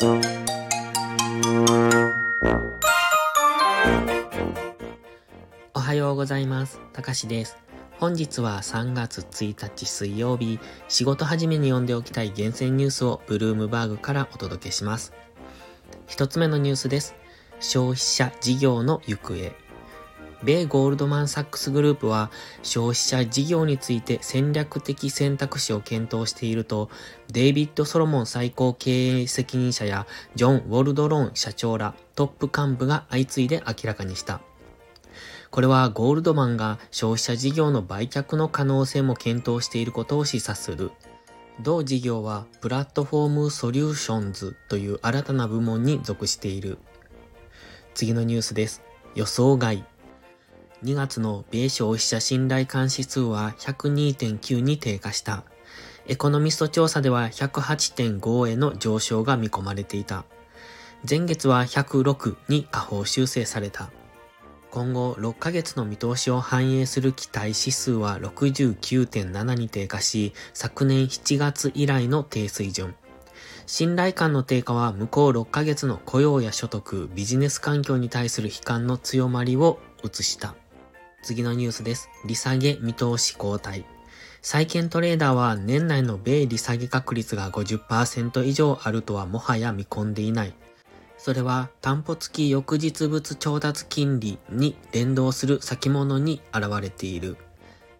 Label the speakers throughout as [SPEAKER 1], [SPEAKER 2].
[SPEAKER 1] おはようございます。たかしです。本日は3月1日水曜日、仕事始めに読んでおきたい厳選ニュースをブルームバーグからお届けします。一つ目のニュースです。消費者事業の行方。米ゴールドマンサックスグループは消費者事業について戦略的選択肢を検討しているとデイビッド・ソロモン最高経営責任者やジョン・ウォルドローン社長らトップ幹部が相次いで明らかにした。これはゴールドマンが消費者事業の売却の可能性も検討していることを示唆する。同事業はプラットフォームソリューションズという新たな部門に属している。次のニュースです。予想外。2月の米消費者信頼監視数は102.9に低下した。エコノミスト調査では108.5への上昇が見込まれていた。前月は106に下方修正された。今後6ヶ月の見通しを反映する期待指数は69.7に低下し、昨年7月以来の低水準。信頼感の低下は向こう6ヶ月の雇用や所得、ビジネス環境に対する悲観の強まりを映した。次のニュースです。利下げ見通し後退。債券トレーダーは年内の米利下げ確率が50%以上あるとはもはや見込んでいない。それは担保付き翌日物調達金利に連動する先物に現れている。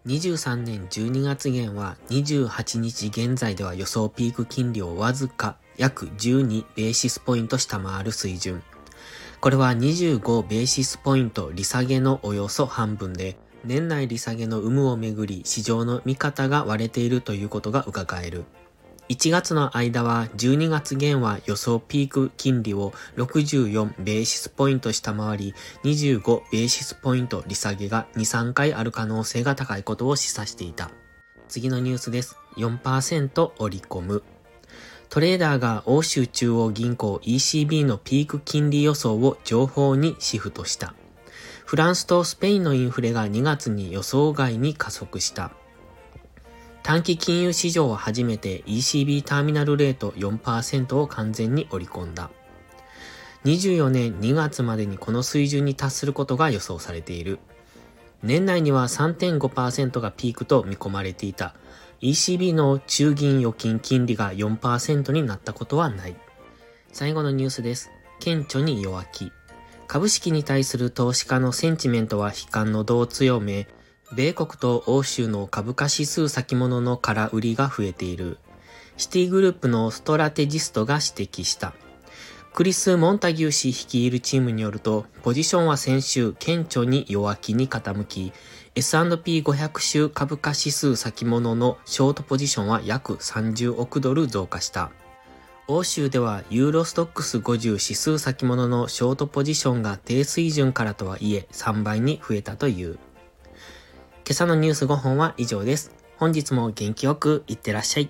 [SPEAKER 1] 23年12月減は28日現在では予想ピーク金利をわずか約12ベーシスポイント下回る水準。これは25ベーシスポイント利下げのおよそ半分で、年内利下げの有無をめぐり市場の見方が割れているということが伺える。1月の間は12月減は予想ピーク金利を64ベーシスポイント下回り25ベーシスポイント利下げが2、3回ある可能性が高いことを示唆していた。次のニュースです。4%織り込む。トレーダーが欧州中央銀行 ECB のピーク金利予想を情報にシフトした。フランスとスペインのインフレが2月に予想外に加速した。短期金融市場は初めて ECB ターミナルレート4%を完全に織り込んだ。24年2月までにこの水準に達することが予想されている。年内には3.5%がピークと見込まれていた。ECB の中銀預金金利が4%になったことはない。最後のニュースです。顕著に弱気。株式に対する投資家のセンチメントは悲観の度を強め、米国と欧州の株価指数先物の空売りが増えている。シティグループのストラテジストが指摘した。クリス・モンタギュー氏率いるチームによると、ポジションは先週顕著に弱気に傾き、S&P500 種株価指数先物のショートポジションは約30億ドル増加した。欧州ではユーロストックス50指数先物のショートポジションが低水準からとはいえ3倍に増えたという。今朝のニュース5本は以上です。本日も元気よくいってらっしゃい。